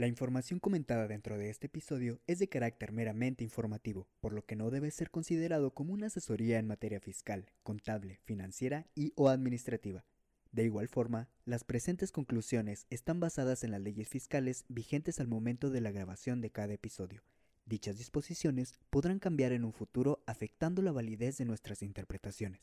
La información comentada dentro de este episodio es de carácter meramente informativo, por lo que no debe ser considerado como una asesoría en materia fiscal, contable, financiera y o administrativa. De igual forma, las presentes conclusiones están basadas en las leyes fiscales vigentes al momento de la grabación de cada episodio. Dichas disposiciones podrán cambiar en un futuro afectando la validez de nuestras interpretaciones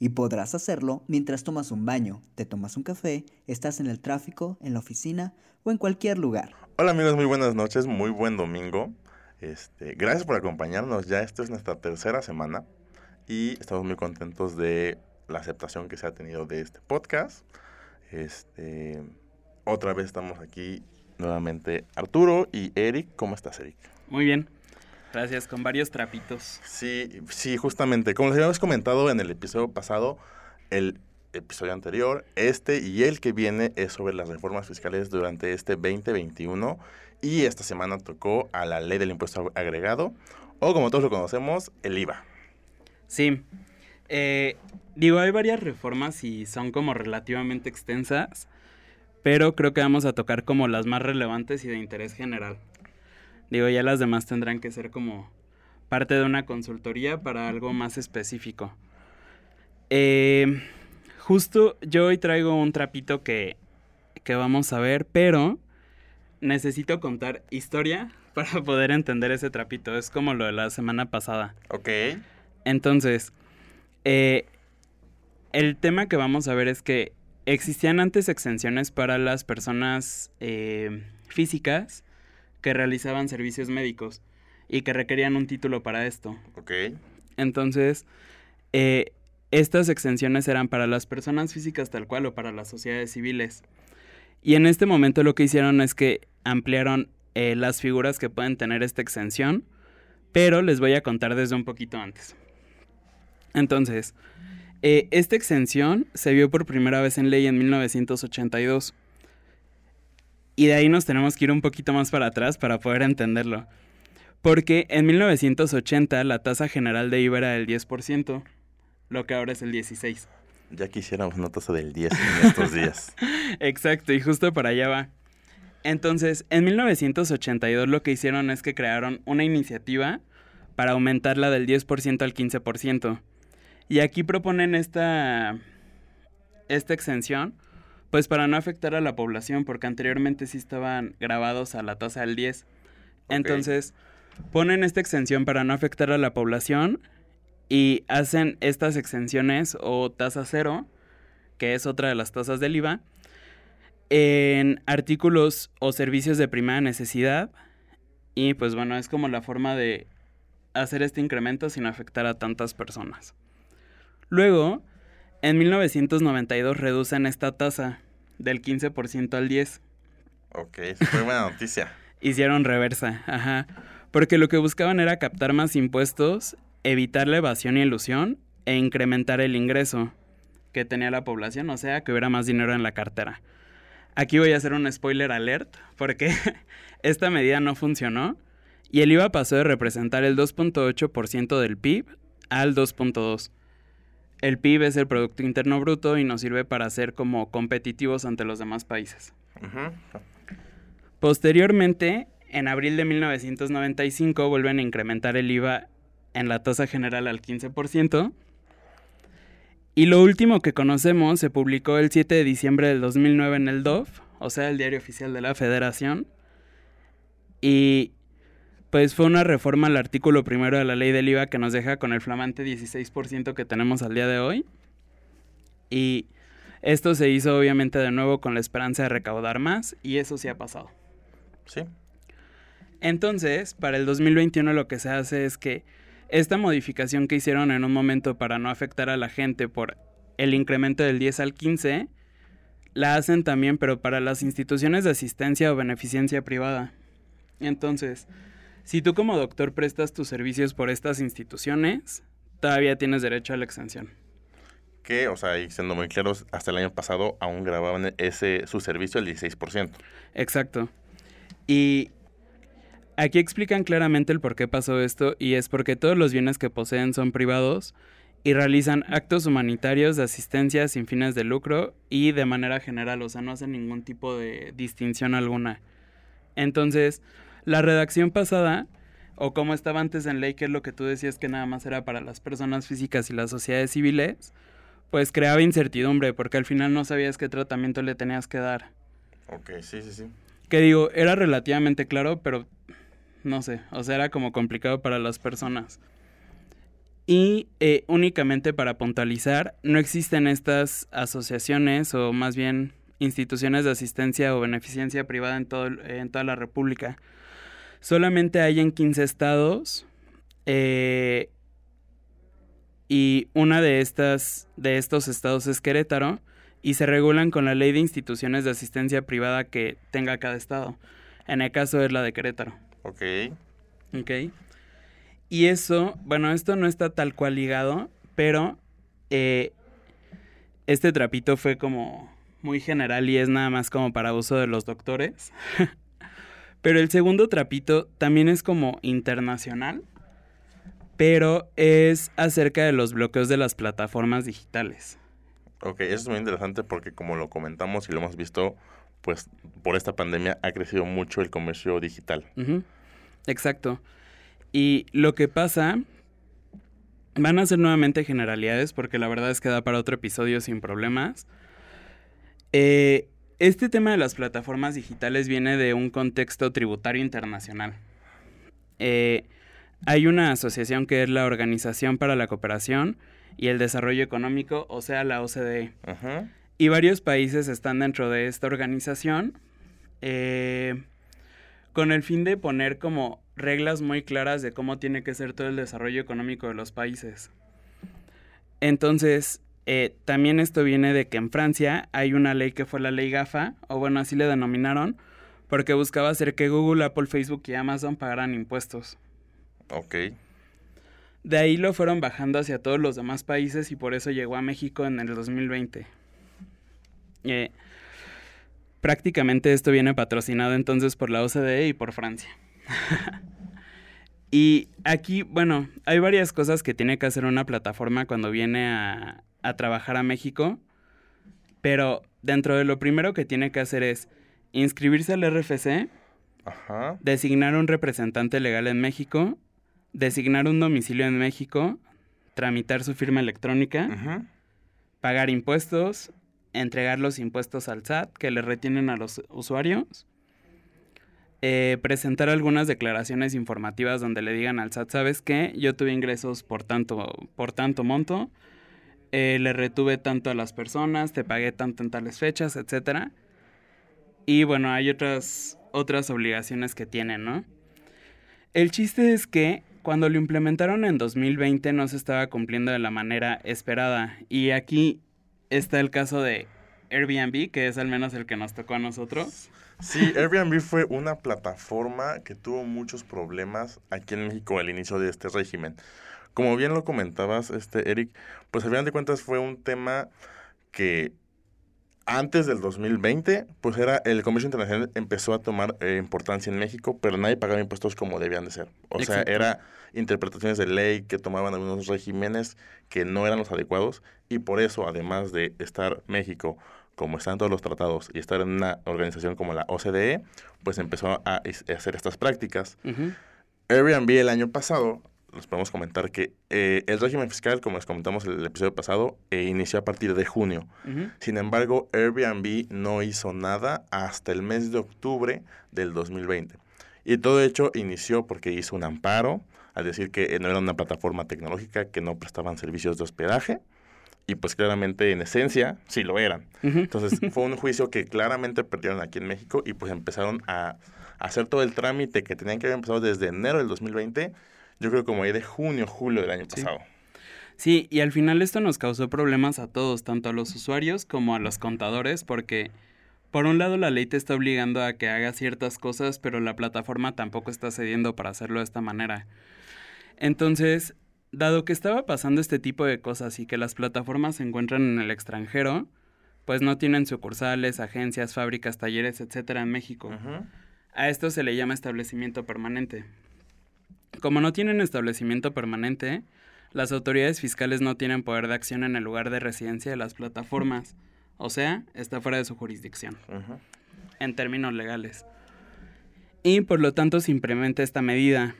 y podrás hacerlo mientras tomas un baño, te tomas un café, estás en el tráfico, en la oficina o en cualquier lugar. Hola amigos, muy buenas noches, muy buen domingo. Este, gracias por acompañarnos. Ya esta es nuestra tercera semana y estamos muy contentos de la aceptación que se ha tenido de este podcast. Este, otra vez estamos aquí nuevamente Arturo y Eric. ¿Cómo estás, Eric? Muy bien. Gracias, con varios trapitos. Sí, sí, justamente. Como les habíamos comentado en el episodio pasado, el episodio anterior, este y el que viene es sobre las reformas fiscales durante este 2021 y esta semana tocó a la ley del impuesto agregado o como todos lo conocemos, el IVA. Sí. Eh, digo, hay varias reformas y son como relativamente extensas, pero creo que vamos a tocar como las más relevantes y de interés general. Digo, ya las demás tendrán que ser como parte de una consultoría para algo más específico. Eh, justo yo hoy traigo un trapito que, que vamos a ver, pero necesito contar historia para poder entender ese trapito. Es como lo de la semana pasada. Ok. Entonces, eh, el tema que vamos a ver es que existían antes exenciones para las personas eh, físicas que realizaban servicios médicos y que requerían un título para esto. Ok. Entonces, eh, estas exenciones eran para las personas físicas tal cual o para las sociedades civiles. Y en este momento lo que hicieron es que ampliaron eh, las figuras que pueden tener esta exención, pero les voy a contar desde un poquito antes. Entonces, eh, esta exención se vio por primera vez en ley en 1982. Y de ahí nos tenemos que ir un poquito más para atrás para poder entenderlo. Porque en 1980 la tasa general de IVA era del 10%, lo que ahora es el 16%. Ya quisiéramos una tasa del 10 en estos días. Exacto, y justo para allá va. Entonces, en 1982 lo que hicieron es que crearon una iniciativa para aumentarla del 10% al 15%. Y aquí proponen esta, esta exención pues para no afectar a la población, porque anteriormente sí estaban grabados a la tasa del 10. Entonces, ponen esta exención para no afectar a la población y hacen estas exenciones o tasa cero, que es otra de las tasas del IVA, en artículos o servicios de primera necesidad. Y pues bueno, es como la forma de hacer este incremento sin afectar a tantas personas. Luego, en 1992 reducen esta tasa del 15% al 10%. Ok, muy buena noticia. Hicieron reversa, ajá. Porque lo que buscaban era captar más impuestos, evitar la evasión y ilusión e incrementar el ingreso que tenía la población, o sea, que hubiera más dinero en la cartera. Aquí voy a hacer un spoiler alert, porque esta medida no funcionó y el IVA pasó de representar el 2.8% del PIB al 2.2%. El PIB es el Producto Interno Bruto y nos sirve para ser como competitivos ante los demás países. Posteriormente, en abril de 1995 vuelven a incrementar el IVA en la tasa general al 15%. Y lo último que conocemos se publicó el 7 de diciembre del 2009 en el DOF, o sea, el diario oficial de la Federación. Y pues fue una reforma al artículo primero de la ley del IVA que nos deja con el flamante 16% que tenemos al día de hoy. Y esto se hizo obviamente de nuevo con la esperanza de recaudar más y eso sí ha pasado. Sí. Entonces, para el 2021 lo que se hace es que esta modificación que hicieron en un momento para no afectar a la gente por el incremento del 10 al 15, la hacen también pero para las instituciones de asistencia o beneficencia privada. Entonces, si tú como doctor prestas tus servicios por estas instituciones, todavía tienes derecho a la exención. Que, o sea, y siendo muy claros, hasta el año pasado aún grababan ese su servicio el 16%. Exacto. Y aquí explican claramente el por qué pasó esto y es porque todos los bienes que poseen son privados y realizan actos humanitarios de asistencia sin fines de lucro y de manera general, o sea, no hacen ningún tipo de distinción alguna. Entonces, la redacción pasada, o como estaba antes en ley, que es lo que tú decías que nada más era para las personas físicas y las sociedades civiles, pues creaba incertidumbre, porque al final no sabías qué tratamiento le tenías que dar. Ok, sí, sí, sí. Que digo, era relativamente claro, pero no sé, o sea, era como complicado para las personas. Y eh, únicamente para puntualizar, no existen estas asociaciones o más bien instituciones de asistencia o beneficencia privada en, todo, en toda la República. Solamente hay en 15 estados eh, y una de estas de estos estados es Querétaro y se regulan con la ley de instituciones de asistencia privada que tenga cada estado. En el caso es la de Querétaro. Ok. Ok. Y eso, bueno, esto no está tal cual ligado, pero eh, este trapito fue como muy general y es nada más como para uso de los doctores. pero el segundo trapito también es como internacional, pero es acerca de los bloqueos de las plataformas digitales. Ok, eso es muy interesante porque como lo comentamos y lo hemos visto, pues por esta pandemia ha crecido mucho el comercio digital. Exacto. Y lo que pasa, van a ser nuevamente generalidades porque la verdad es que da para otro episodio sin problemas. Eh, este tema de las plataformas digitales viene de un contexto tributario internacional. Eh, hay una asociación que es la Organización para la Cooperación y el Desarrollo Económico, o sea, la OCDE. Y varios países están dentro de esta organización eh, con el fin de poner como reglas muy claras de cómo tiene que ser todo el desarrollo económico de los países. Entonces, eh, también esto viene de que en Francia hay una ley que fue la ley GAFA, o bueno, así le denominaron, porque buscaba hacer que Google, Apple, Facebook y Amazon pagaran impuestos. Ok. De ahí lo fueron bajando hacia todos los demás países y por eso llegó a México en el 2020. Eh, prácticamente esto viene patrocinado entonces por la OCDE y por Francia. y aquí, bueno, hay varias cosas que tiene que hacer una plataforma cuando viene a, trabajar a México, pero dentro de lo primero que tiene que hacer es inscribirse al RFC, designar un representante legal en México, designar un domicilio en México, tramitar su firma electrónica, pagar impuestos, entregar los impuestos al SAT que le retienen a los usuarios, eh, presentar algunas declaraciones informativas donde le digan al SAT, ¿sabes qué? Yo tuve ingresos por tanto, por tanto monto, eh, le retuve tanto a las personas, te pagué tanto en tales fechas, etcétera. Y bueno, hay otras, otras obligaciones que tienen, ¿no? El chiste es que cuando lo implementaron en 2020 no se estaba cumpliendo de la manera esperada. Y aquí está el caso de Airbnb, que es al menos el que nos tocó a nosotros. Sí, Airbnb fue una plataforma que tuvo muchos problemas aquí en México al inicio de este régimen. Como bien lo comentabas, este Eric, pues al final de cuentas fue un tema que antes del 2020, pues era el comercio internacional empezó a tomar eh, importancia en México, pero nadie pagaba impuestos como debían de ser. O sea, era interpretaciones de ley que tomaban algunos regímenes que no eran los adecuados y por eso, además de estar México como están todos los tratados y estar en una organización como la OCDE, pues empezó a, hacer estas prácticas. Airbnb el año pasado les podemos comentar que eh, el régimen fiscal, como les comentamos en el episodio pasado, eh, inició a partir de junio. Sin embargo, Airbnb no hizo nada hasta el mes de octubre del 2020. Y todo hecho inició porque hizo un amparo al decir que no era una plataforma tecnológica, que no prestaban servicios de hospedaje. Y pues claramente en esencia sí lo eran. Entonces fue un juicio que claramente perdieron aquí en México y pues empezaron a hacer todo el trámite que tenían que haber empezado desde enero del 2020 yo creo como ahí de junio, julio del año pasado. Sí, y al final esto nos causó problemas a todos, tanto a los usuarios como a los contadores, porque por un lado la ley te está obligando a que hagas ciertas cosas, pero la plataforma tampoco está cediendo para hacerlo de esta manera. Entonces, dado que estaba pasando este tipo de cosas y que las plataformas se encuentran en el extranjero, pues no tienen sucursales, agencias, fábricas, talleres, etcétera en México. A esto se le llama establecimiento permanente. Como no tienen establecimiento permanente, las autoridades fiscales no tienen poder de acción en el lugar de residencia de las plataformas. O sea, está fuera de su jurisdicción. En términos legales. Y por lo tanto se implementa esta medida.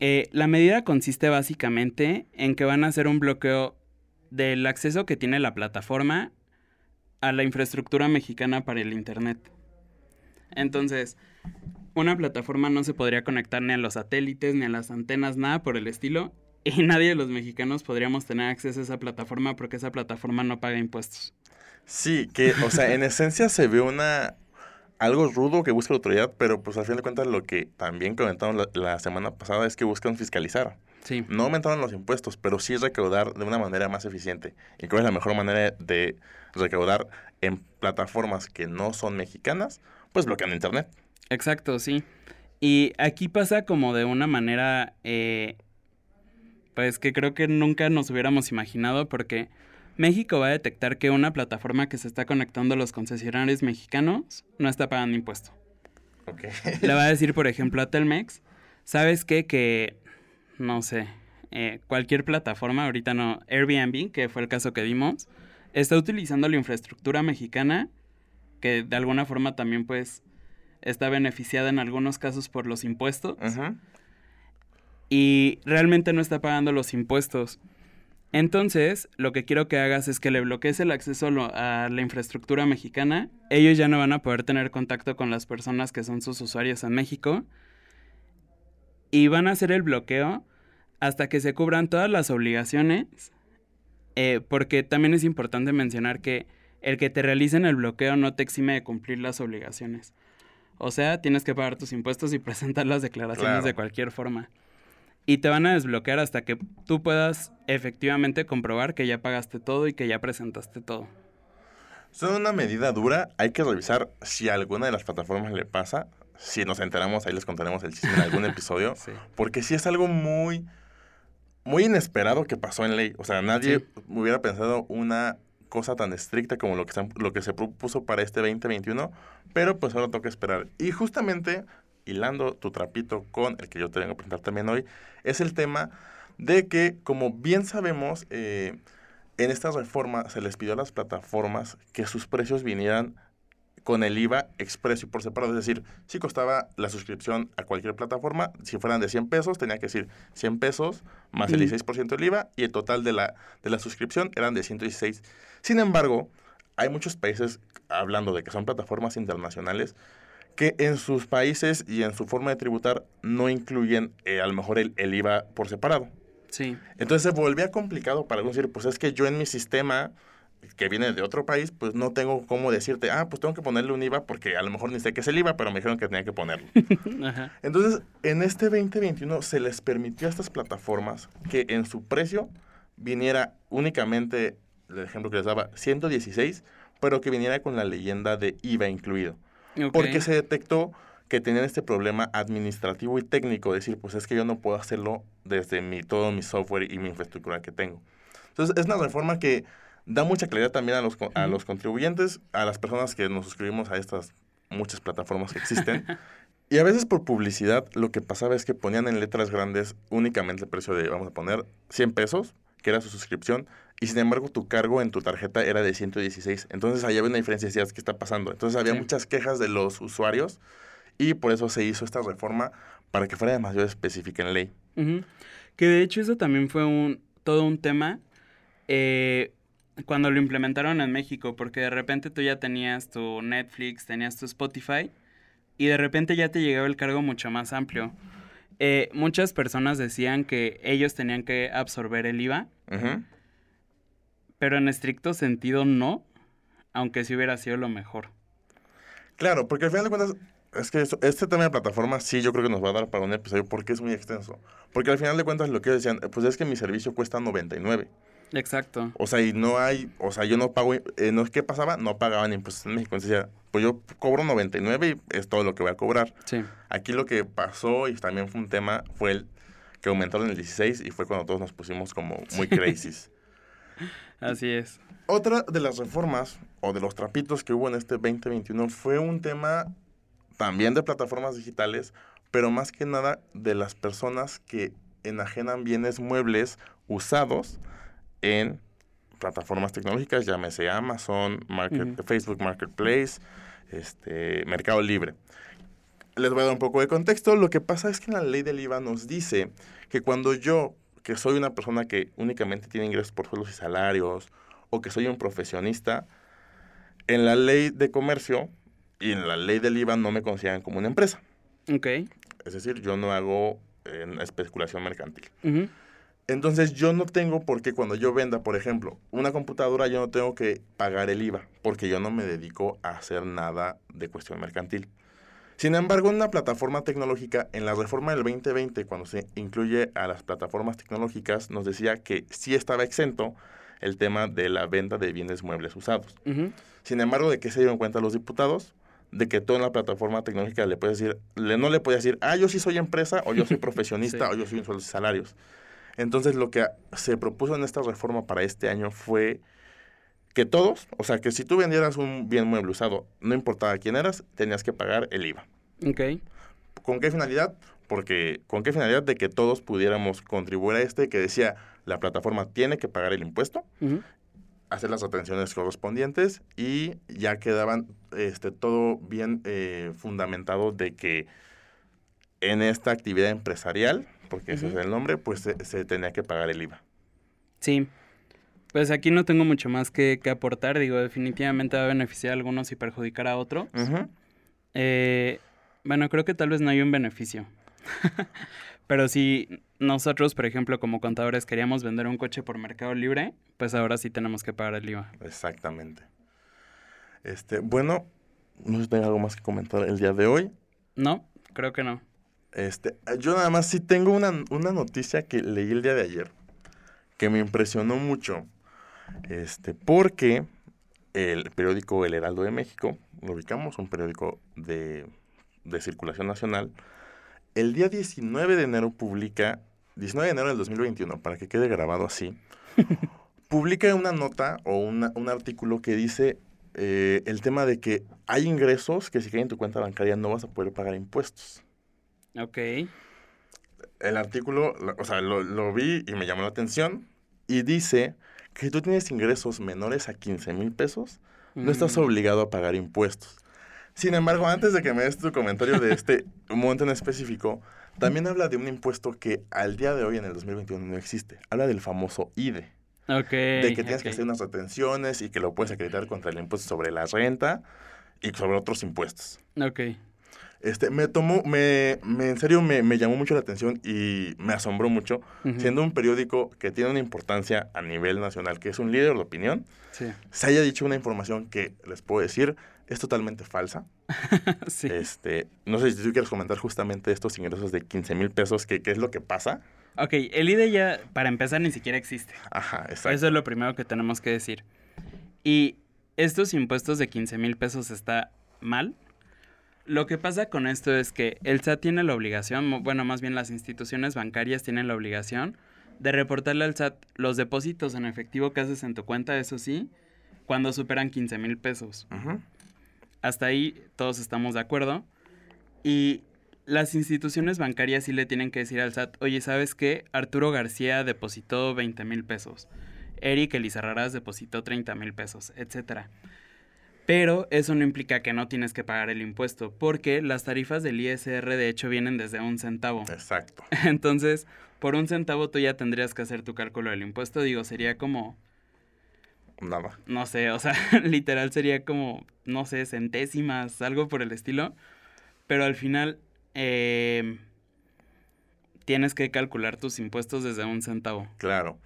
Eh, la medida consiste básicamente en que van a hacer un bloqueo del acceso que tiene la plataforma a la infraestructura mexicana para el Internet. Entonces, una plataforma no se podría conectar ni a los satélites, ni a las antenas, nada por el estilo. Y nadie de los mexicanos podríamos tener acceso a esa plataforma porque esa plataforma no paga impuestos. Sí, que, o sea, en esencia se ve una algo rudo que busca la autoridad, pero pues al fin de cuentas lo que también comentaron la, semana pasada es que buscan fiscalizar. Sí. No aumentaron los impuestos, pero sí recaudar de una manera más eficiente. ¿Y cuál es la mejor manera de recaudar en plataformas que no son mexicanas? Pues bloqueando internet. Exacto, sí. Y aquí pasa como de una manera, eh, pues que creo que nunca nos hubiéramos imaginado porque México va a detectar que una plataforma que se está conectando a los concesionarios mexicanos no está pagando impuesto. Okay. Le va a decir, por ejemplo, a Telmex, ¿sabes qué? Que, no sé, eh, cualquier plataforma, ahorita no, Airbnb, que fue el caso que dimos, está utilizando la infraestructura mexicana, que de alguna forma también pues está beneficiada en algunos casos por los impuestos. Y realmente no está pagando los impuestos. Entonces, lo que quiero que hagas es que le bloquees el acceso a la infraestructura mexicana. Ellos ya no van a poder tener contacto con las personas que son sus usuarios en México. Y van a hacer el bloqueo hasta que se cubran todas las obligaciones. Eh, porque también es importante mencionar que el que te realicen el bloqueo no te exime de cumplir las obligaciones. O sea, tienes que pagar tus impuestos y presentar las declaraciones de cualquier forma y te van a desbloquear hasta que tú puedas efectivamente comprobar que ya pagaste todo y que ya presentaste todo. Son una medida dura, hay que revisar si a alguna de las plataformas le pasa, si nos enteramos ahí les contaremos el chiste en algún episodio, porque sí es algo muy muy inesperado que pasó en ley, o sea, nadie hubiera pensado una cosa tan estricta como lo que, se, lo que se propuso para este 2021, pero pues ahora toca esperar. Y justamente hilando tu trapito con el que yo te vengo a presentar también hoy, es el tema de que, como bien sabemos, eh, en esta reforma se les pidió a las plataformas que sus precios vinieran con el IVA expreso y por separado. Es decir, si costaba la suscripción a cualquier plataforma, si fueran de 100 pesos, tenía que decir 100 pesos más el 16% del IVA y el total de la, de la suscripción eran de 116. Sin embargo, hay muchos países, hablando de que son plataformas internacionales, que en sus países y en su forma de tributar no incluyen eh, a lo mejor el, IVA por separado. Sí. Entonces se volvía complicado para decir, pues es que yo en mi sistema que viene de otro país, pues no tengo cómo decirte, ah, pues tengo que ponerle un IVA porque a lo mejor ni sé qué es el IVA, pero me dijeron que tenía que ponerlo. Entonces, en este 2021 se les permitió a estas plataformas que en su precio viniera únicamente, el ejemplo que les daba, 116, pero que viniera con la leyenda de IVA incluido. Porque se detectó que tenían este problema administrativo y técnico, decir, pues es que yo no puedo hacerlo desde mi, todo mi software y mi infraestructura que tengo. Entonces, es una reforma que da mucha claridad también a los, a los contribuyentes, a las personas que nos suscribimos a estas muchas plataformas que existen. y a veces por publicidad, lo que pasaba es que ponían en letras grandes únicamente el precio de, vamos a poner, 100 pesos, que era su suscripción, y sin embargo tu cargo en tu tarjeta era de 116. Entonces ahí había una diferencia, decías, ¿qué está pasando? Entonces había muchas quejas de los usuarios y por eso se hizo esta reforma para que fuera demasiado específica en ley. Que de hecho eso también fue un todo un tema eh, cuando lo implementaron en México, porque de repente tú ya tenías tu Netflix, tenías tu Spotify y de repente ya te llegaba el cargo mucho más amplio. Eh, muchas personas decían que ellos tenían que absorber el IVA, pero en estricto sentido no, aunque sí hubiera sido lo mejor. Claro, porque al final de cuentas, es que este tema de plataforma sí yo creo que nos va a dar para un episodio porque es muy extenso. Porque al final de cuentas lo que decían, pues es que mi servicio cuesta 99. Exacto. O sea, y no hay, o sea, yo no pago, eh, no es que pasaba, no pagaban impuestos en México. Entonces decía, pues yo cobro 99 y es todo lo que voy a cobrar. Sí. Aquí lo que pasó y también fue un tema fue el que aumentaron el 16 y fue cuando todos nos pusimos como muy crazy. Así es. Otra de las reformas o de los trapitos que hubo en este 2021 fue un tema también de plataformas digitales, pero más que nada de las personas que enajenan bienes muebles usados en plataformas tecnológicas, llámese Amazon, Market. Facebook Marketplace, este, Mercado Libre. Les voy a dar un poco de contexto. Lo que pasa es que la ley del IVA nos dice que cuando yo, que soy una persona que únicamente tiene ingresos por sueldos y salarios, o que soy un profesionista, en la ley de comercio y en la ley del IVA no me consideran como una empresa. Ok. Es decir, yo no hago eh, especulación mercantil. Entonces yo no tengo por qué cuando yo venda, por ejemplo, una computadora, yo no tengo que pagar el IVA, porque yo no me dedico a hacer nada de cuestión mercantil. Sin embargo, en una plataforma tecnológica, en la reforma del 2020, cuando se incluye a las plataformas tecnológicas, nos decía que sí estaba exento el tema de la venta de bienes muebles usados. Sin embargo, ¿de qué se dieron cuenta los diputados? De que tú en la plataforma tecnológica le puedes decir, le, no le puedes decir, ah, yo sí soy empresa, o yo soy profesionista, Sí. o yo soy un sueldos y salarios. Entonces, lo que se propuso en esta reforma para este año fue que todos, o sea, que si tú vendieras un bien mueble usado, no importaba quién eras, tenías que pagar el IVA. Ok. ¿Con qué finalidad? Porque, ¿con qué finalidad? De que todos pudiéramos contribuir a este que decía, la plataforma tiene que pagar el impuesto, hacer las atenciones correspondientes y ya quedaban este, todo bien eh, fundamentado de que en esta actividad empresarial, porque ese es el nombre, pues se, se tenía que pagar el IVA. Sí. Pues aquí no tengo mucho más que, que aportar. Digo, definitivamente va a beneficiar a algunos y perjudicar a otros. Ujú. Eh, bueno, creo que tal vez no hay un beneficio. Pero si nosotros, por ejemplo, como contadores queríamos vender un coche por Mercado Libre, pues ahora sí tenemos que pagar el IVA. Exactamente. Este, bueno, no sé si tengo algo más que comentar el día de hoy. No, creo que no. Este, yo nada más sí tengo una, una noticia que leí el día de ayer que me impresionó mucho. Este, porque el periódico El Heraldo de México, lo ubicamos, un periódico de, de circulación nacional, el día 19 de enero publica, 19 de enero del 2021, para que quede grabado así, publica una nota o una- un artículo que dice eh, el tema de que hay ingresos que si caen en tu cuenta bancaria no vas a poder pagar impuestos. Ok. El artículo, lo- o sea, lo, lo vi y me llamó la atención y dice que tú tienes ingresos menores a 15 mil pesos, no estás Mm, obligado a pagar impuestos. Sin embargo, antes de que me des tu comentario de este monto en específico, también habla de un impuesto que al día de hoy, en el 2021, no existe. Habla del famoso IDE, Ok. de que tienes que hacer unas retenciones y que lo puedes acreditar contra el impuesto sobre la renta y sobre otros impuestos. Ok. Este, me tomó, me, me- en serio me, me llamó mucho la atención y me asombró mucho, siendo un periódico que tiene una importancia a nivel nacional, que es un líder de opinión, Sí. se haya dicho una información que les puedo decir es totalmente falsa. sí. Este, no sé si tú quieres comentar justamente estos ingresos de 15 mil pesos, que qué es lo que pasa. Ok, el IDE ya, para empezar, ni siquiera existe. Ajá, exacto. Eso es lo primero que tenemos que decir. Y estos impuestos de 15 mil pesos está mal. Lo que pasa con esto es que el SAT tiene la obligación, bueno, más bien las instituciones bancarias tienen la obligación de reportarle al SAT los depósitos en efectivo que haces en tu cuenta, eso sí, cuando superan 15 mil pesos. Hasta ahí todos estamos de acuerdo. Y las instituciones bancarias sí le tienen que decir al SAT, oye, ¿sabes qué? Arturo García depositó 20 mil pesos. Eric Elizarraras depositó 30 mil pesos, etcétera. Pero eso no implica que no tienes que pagar el impuesto, porque las tarifas del ISR de hecho vienen desde un centavo. Exacto. Entonces, por un centavo tú ya tendrías que hacer tu cálculo del impuesto. Digo, sería como, Nada. no sé, o sea, literal sería como, no sé, centésimas, algo por el estilo. Pero al final, eh, tienes que calcular tus impuestos desde un centavo. Claro.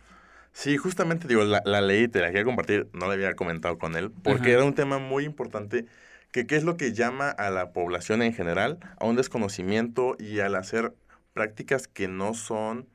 Sí, justamente digo, la, la ley te la quería compartir, no la había comentado con él, porque Ajá. era un tema muy importante, que qué es lo que llama a la población en general a un desconocimiento y al hacer prácticas que no son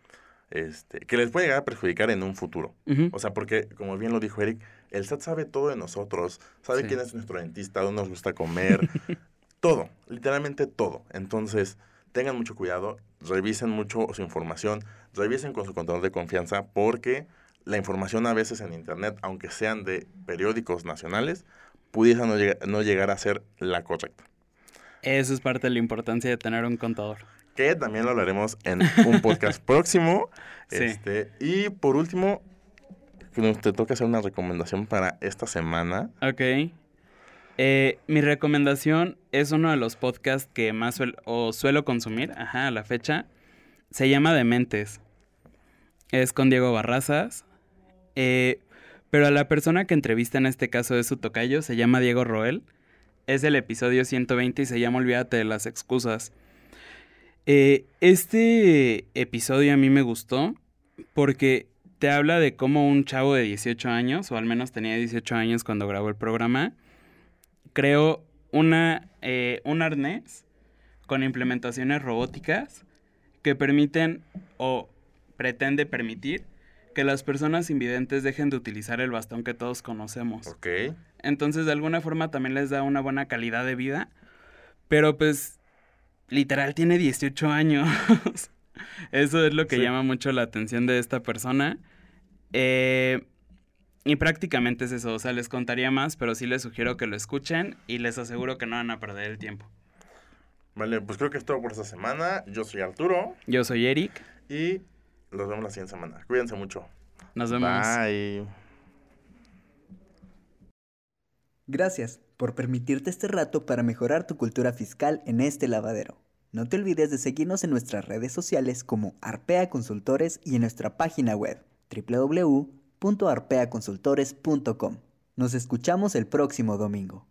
este, que les puede llegar a perjudicar en un futuro. O sea, porque, como bien lo dijo Eric, el SAT sabe todo de nosotros, sabe Sí. quién es nuestro dentista, dónde nos gusta comer, todo, literalmente todo. Entonces, tengan mucho cuidado, revisen mucho su información, revisen con su contador de confianza, porque la información a veces en Internet, aunque sean de periódicos nacionales, pudiese no, llega- no llegar a ser la correcta. Eso es parte de la importancia de tener un contador. Que también lo hablaremos en un podcast próximo. Sí. Este, y por último, te toca hacer una recomendación para esta semana. Ok. Eh, mi recomendación es uno de los podcasts que más suel- o suelo consumir, ajá, a la fecha. Se llama Dementes. Es con Diego Barrazas. Eh, pero a la persona que entrevista en este caso es su tocayo, se llama Diego Roel. Es el episodio 120 y se llama Olvídate de las excusas. Eh, este episodio a mí me gustó porque te habla de cómo un chavo de 18 años, o al menos tenía 18 años cuando grabó el programa, creó una, eh, un arnés con implementaciones robóticas que permiten o pretende permitir que las personas invidentes dejen de utilizar el bastón que todos conocemos. Ok. Entonces, de alguna forma también les da una buena calidad de vida. Pero pues, literal, tiene 18 años. Eso es lo que Sí. llama mucho la atención de esta persona. Eh, y prácticamente es eso. O sea, les contaría más, pero sí les sugiero que lo escuchen y les aseguro que no van a perder el tiempo. Vale, pues creo que es todo por esta semana. Yo soy Arturo Yo soy Eric. y los vemos la siguiente semana. Cuídense mucho. Nos vemos. Bye. Gracias por permitirte este rato para mejorar tu cultura fiscal en este lavadero. No te olvides de seguirnos en nuestras redes sociales como Arpea Consultores y en nuestra página web www.arpeaconsultores.com. Nos escuchamos el próximo domingo.